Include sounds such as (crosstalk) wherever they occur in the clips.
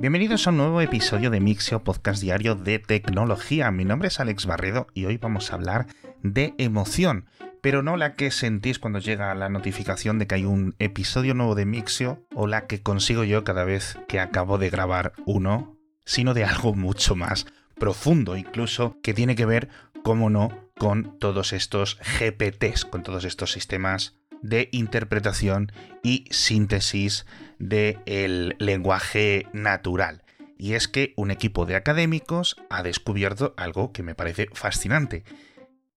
Bienvenidos a un nuevo episodio de Mixio, podcast diario de tecnología. Mi nombre es Alex Barredo y hoy vamos a hablar de emoción, pero no la que sentís cuando llega la notificación de que hay un episodio nuevo de Mixio o la que consigo yo cada vez que acabo de grabar uno, sino de algo mucho más profundo, incluso que tiene que ver, como no, con todos estos GPTs, con todos estos sistemas de interpretación y síntesis del lenguaje natural. Y es que un equipo de académicos ha descubierto algo que me parece fascinante.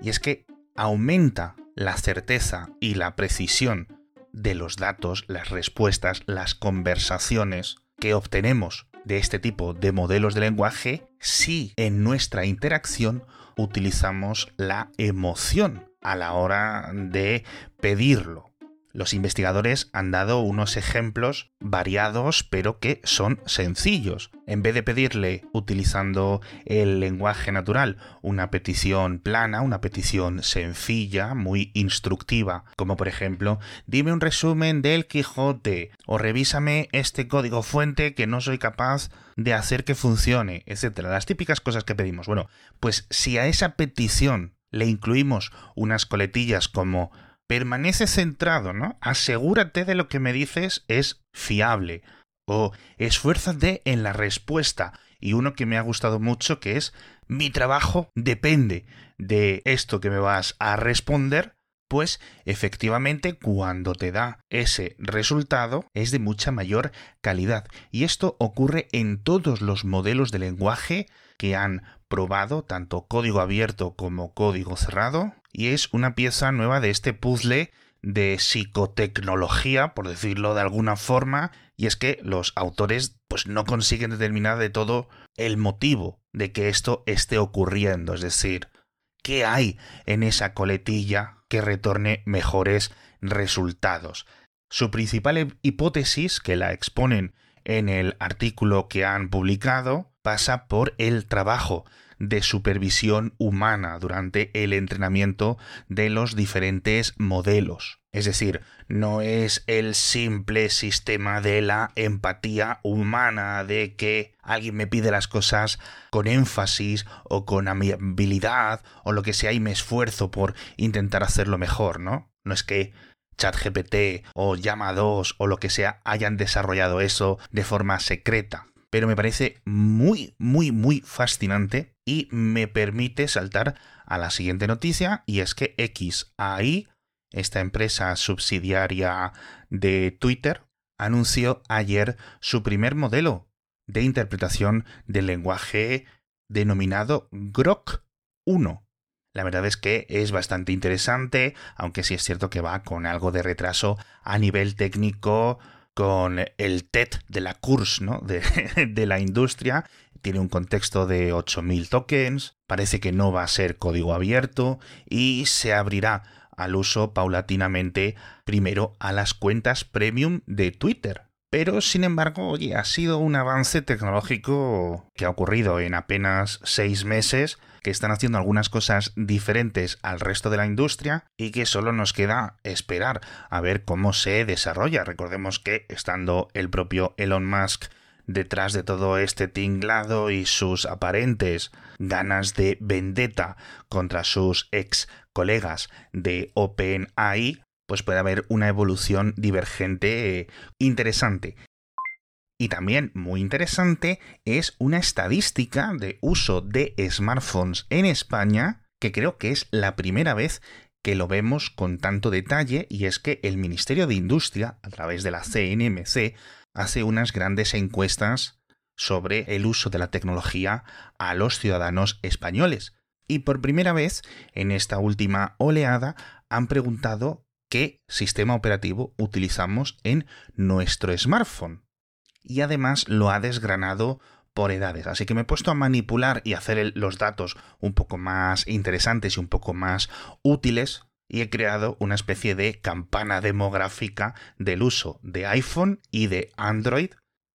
Y es que aumenta la certeza y la precisión de los datos, las respuestas, las conversaciones que obtenemos de este tipo de modelos de lenguaje si en nuestra interacción utilizamos la emoción a la hora de pedirlo. Los investigadores han dado unos ejemplos variados pero que son sencillos. En vez de pedirle utilizando el lenguaje natural una petición plana, una petición sencilla, muy instructiva, como por ejemplo, dime un resumen del Quijote o revísame este código fuente que no soy capaz de hacer que funcione, etcétera. Las típicas cosas que pedimos. Bueno, pues si a esa petición le incluimos unas coletillas como permanece centrado, ¿no? Asegúrate de lo que me dices es fiable. O esfuérzate en la respuesta. Y uno que me ha gustado mucho que es mi trabajo depende de esto que me vas a responder pues efectivamente cuando te da ese resultado es de mucha mayor calidad. Y esto ocurre en todos los modelos de lenguaje que han probado, tanto código abierto como código cerrado, y es una pieza nueva de este puzzle de psicotecnología, por decirlo de alguna forma, y es que los autores pues no consiguen determinar de todo el motivo de que esto esté ocurriendo, es decir, qué hay en esa coletilla que retorne mejores resultados. Su principal hipótesis, que la exponen en el artículo que han publicado, pasa por el trabajo de supervisión humana durante el entrenamiento de los diferentes modelos. Es decir, no es el simple sistema de la empatía humana, de que alguien me pide las cosas con énfasis o con amabilidad o lo que sea y me esfuerzo por intentar hacerlo mejor, ¿no? No es que ChatGPT o Llama 2 o lo que sea hayan desarrollado eso de forma secreta pero me parece muy, muy, muy fascinante y me permite saltar a la siguiente noticia y es que XAI, esta empresa subsidiaria de Twitter, anunció ayer su primer modelo de interpretación del lenguaje denominado Grok 1. La verdad es que es bastante interesante, aunque sí es cierto que va con algo de retraso a nivel técnico con el TED de la CURS ¿no? de, (laughs) de la industria. Tiene un contexto de 8.000 tokens, parece que no va a ser código abierto y se abrirá al uso paulatinamente primero a las cuentas premium de Twitter. Pero, sin embargo, oye, ha sido un avance tecnológico que ha ocurrido en apenas seis meses que están haciendo algunas cosas diferentes al resto de la industria y que solo nos queda esperar a ver cómo se desarrolla. Recordemos que estando el propio Elon Musk detrás de todo este tinglado y sus aparentes ganas de vendetta contra sus ex colegas de OpenAI, pues puede haber una evolución divergente interesante. Y también muy interesante es una estadística de uso de smartphones en España, que creo que es la primera vez que lo vemos con tanto detalle, y es que el Ministerio de Industria, a través de la CNMC, hace unas grandes encuestas sobre el uso de la tecnología a los ciudadanos españoles. Y por primera vez, en esta última oleada, han preguntado qué sistema operativo utilizamos en nuestro smartphone y además lo ha desgranado por edades. Así que me he puesto a manipular y hacer los datos un poco más interesantes y un poco más útiles y he creado una especie de campana demográfica del uso de iPhone y de Android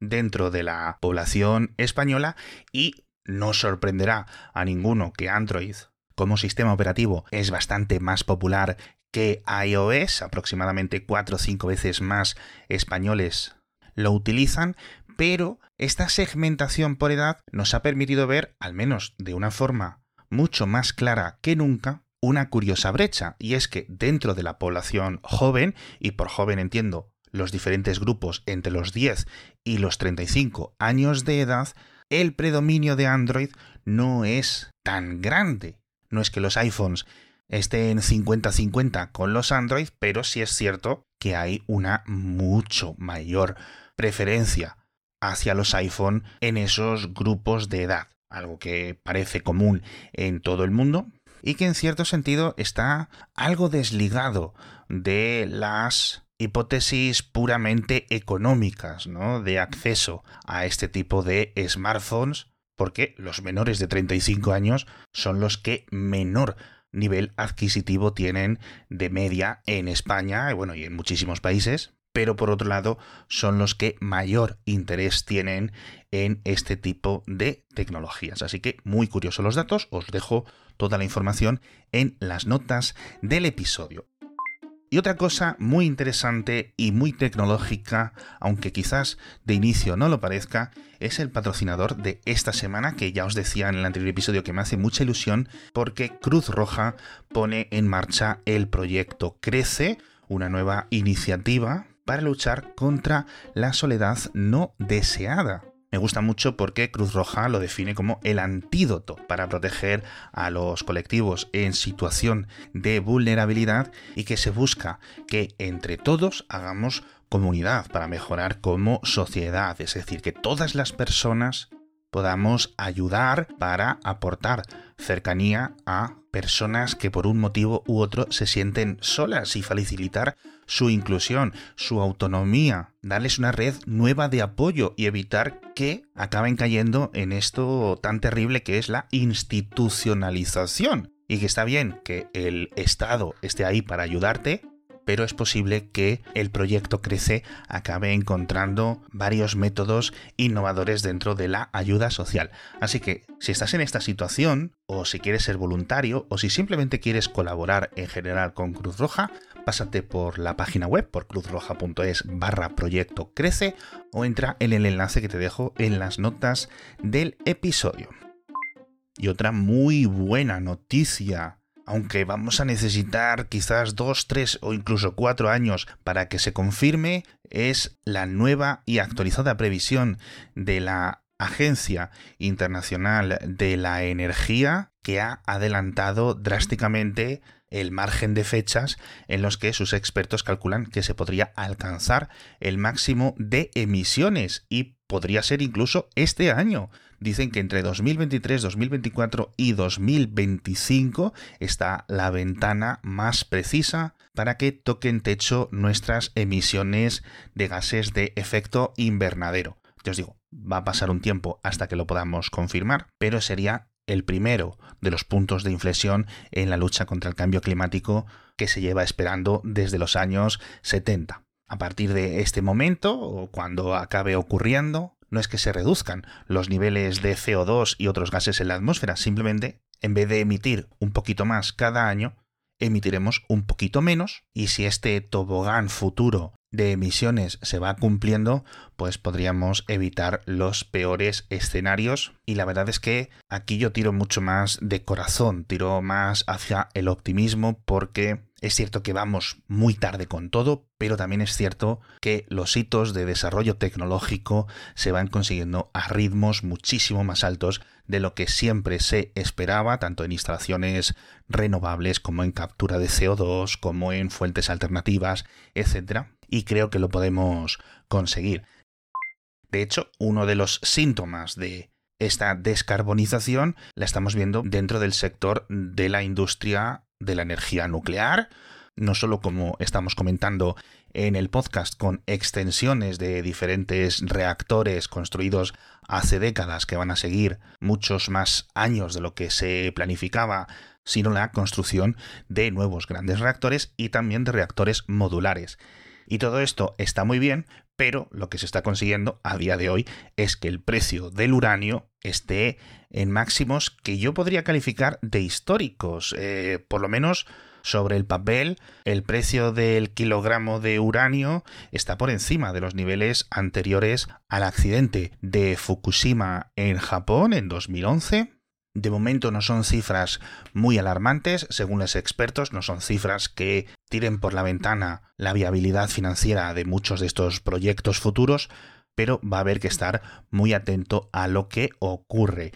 dentro de la población española y no sorprenderá a ninguno que Android como sistema operativo es bastante más popular que iOS, aproximadamente 4 o 5 veces más españoles lo utilizan, pero esta segmentación por edad nos ha permitido ver, al menos de una forma mucho más clara que nunca, una curiosa brecha, y es que dentro de la población joven, y por joven entiendo los diferentes grupos entre los 10 y los 35 años de edad, el predominio de Android no es tan grande. No es que los iPhones estén 50-50 con los Android, pero sí es cierto que hay una mucho mayor preferencia hacia los iPhone en esos grupos de edad, algo que parece común en todo el mundo y que en cierto sentido está algo desligado de las hipótesis puramente económicas, ¿no? De acceso a este tipo de smartphones, porque los menores de 35 años son los que menor nivel adquisitivo tienen de media en España, y bueno, y en muchísimos países, pero por otro lado son los que mayor interés tienen en este tipo de tecnologías. Así que muy curiosos los datos, os dejo toda la información en las notas del episodio. Y otra cosa muy interesante y muy tecnológica, aunque quizás de inicio no lo parezca, es el patrocinador de esta semana, que ya os decía en el anterior episodio que me hace mucha ilusión porque Cruz Roja pone en marcha el proyecto Crece, una nueva iniciativa para luchar contra la soledad no deseada. Me gusta mucho porque Cruz Roja lo define como el antídoto para proteger a los colectivos en situación de vulnerabilidad y que se busca que entre todos hagamos comunidad para mejorar como sociedad, es decir, que todas las personas podamos ayudar para aportar cercanía a personas que por un motivo u otro se sienten solas y facilitar su inclusión, su autonomía, darles una red nueva de apoyo y evitar que acaben cayendo en esto tan terrible que es la institucionalización. Y que está bien que el Estado esté ahí para ayudarte, pero es posible que el proyecto Crece acabe encontrando varios métodos innovadores dentro de la ayuda social. Así que si estás en esta situación, o si quieres ser voluntario, o si simplemente quieres colaborar en general con Cruz Roja, pásate por la página web, por cruzroja.es barra proyecto crece, o entra en el enlace que te dejo en las notas del episodio. Y otra muy buena noticia aunque vamos a necesitar quizás dos, tres o incluso cuatro años para que se confirme, es la nueva y actualizada previsión de la Agencia Internacional de la Energía que ha adelantado drásticamente el margen de fechas en los que sus expertos calculan que se podría alcanzar el máximo de emisiones y podría ser incluso este año. Dicen que entre 2023, 2024 y 2025 está la ventana más precisa para que toquen techo nuestras emisiones de gases de efecto invernadero. Yo os digo, va a pasar un tiempo hasta que lo podamos confirmar, pero sería el primero de los puntos de inflexión en la lucha contra el cambio climático que se lleva esperando desde los años 70. A partir de este momento, o cuando acabe ocurriendo, no es que se reduzcan los niveles de CO2 y otros gases en la atmósfera, simplemente, en vez de emitir un poquito más cada año, emitiremos un poquito menos y si este tobogán futuro de emisiones se va cumpliendo, pues podríamos evitar los peores escenarios. Y la verdad es que aquí yo tiro mucho más de corazón, tiro más hacia el optimismo porque es cierto que vamos muy tarde con todo, pero también es cierto que los hitos de desarrollo tecnológico se van consiguiendo a ritmos muchísimo más altos de lo que siempre se esperaba, tanto en instalaciones renovables como en captura de CO2, como en fuentes alternativas, etc. Y creo que lo podemos conseguir. De hecho, uno de los síntomas de esta descarbonización la estamos viendo dentro del sector de la industria de la energía nuclear, no solo como estamos comentando en el podcast con extensiones de diferentes reactores construidos hace décadas que van a seguir muchos más años de lo que se planificaba, sino la construcción de nuevos grandes reactores y también de reactores modulares. Y todo esto está muy bien, pero lo que se está consiguiendo a día de hoy es que el precio del uranio esté en máximos que yo podría calificar de históricos, eh, por lo menos sobre el papel, el precio del kilogramo de uranio está por encima de los niveles anteriores al accidente de Fukushima en Japón en 2011. De momento no son cifras muy alarmantes, según los expertos, no son cifras que tiren por la ventana la viabilidad financiera de muchos de estos proyectos futuros, pero va a haber que estar muy atento a lo que ocurre.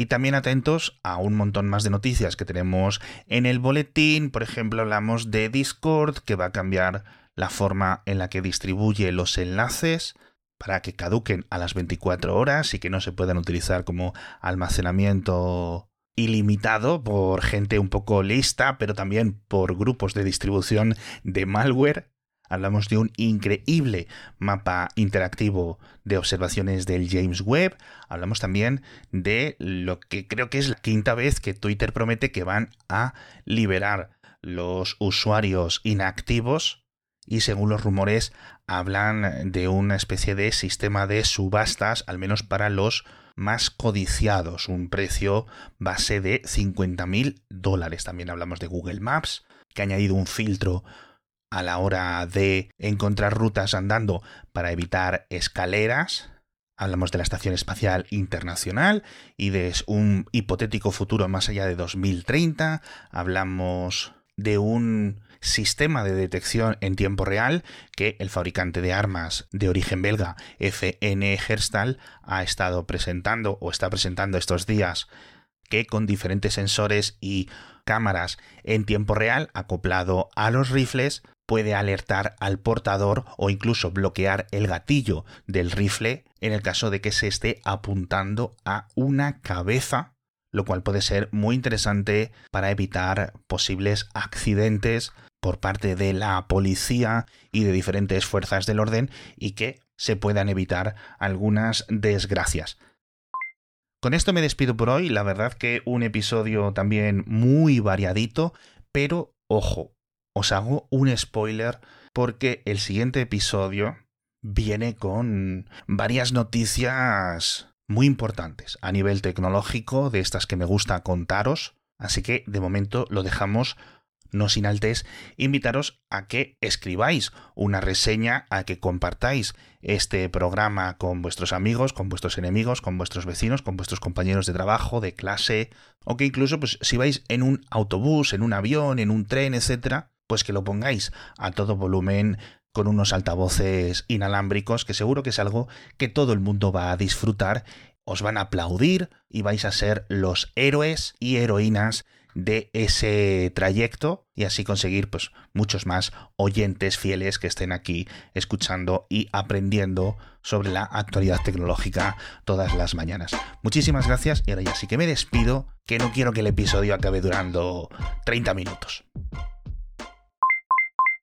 Y también atentos a un montón más de noticias que tenemos en el boletín. Por ejemplo, hablamos de Discord, que va a cambiar la forma en la que distribuye los enlaces para que caduquen a las 24 horas y que no se puedan utilizar como almacenamiento ilimitado por gente un poco lista, pero también por grupos de distribución de malware. Hablamos de un increíble mapa interactivo de observaciones del James Webb. Hablamos también de lo que creo que es la quinta vez que Twitter promete que van a liberar los usuarios inactivos y según los rumores hablan de una especie de sistema de subastas, al menos para los más codiciados, un precio base de 50.000 dólares. También hablamos de Google Maps, que ha añadido un filtro a la hora de encontrar rutas andando para evitar escaleras. Hablamos de la Estación Espacial Internacional y de un hipotético futuro más allá de 2030. Hablamos de un sistema de detección en tiempo real que el fabricante de armas de origen belga FN Herstal ha estado presentando o está presentando estos días que con diferentes sensores y cámaras en tiempo real acoplado a los rifles puede alertar al portador o incluso bloquear el gatillo del rifle en el caso de que se esté apuntando a una cabeza, lo cual puede ser muy interesante para evitar posibles accidentes por parte de la policía y de diferentes fuerzas del orden y que se puedan evitar algunas desgracias. Con esto me despido por hoy, la verdad que un episodio también muy variadito, pero ojo, os hago un spoiler porque el siguiente episodio viene con varias noticias muy importantes a nivel tecnológico, de estas que me gusta contaros, así que de momento lo dejamos no sin antes invitaros a que escribáis una reseña, a que compartáis este programa con vuestros amigos, con vuestros enemigos, con vuestros vecinos, con vuestros compañeros de trabajo, de clase, o que incluso pues, si vais en un autobús, en un avión, en un tren, etcétera, pues que lo pongáis a todo volumen con unos altavoces inalámbricos, que seguro que es algo que todo el mundo va a disfrutar, os van a aplaudir y vais a ser los héroes y heroínas de ese trayecto y así conseguir pues muchos más oyentes fieles que estén aquí escuchando y aprendiendo sobre la actualidad tecnológica todas las mañanas. Muchísimas gracias y ahora ya sí que me despido, que no quiero que el episodio acabe durando 30 minutos.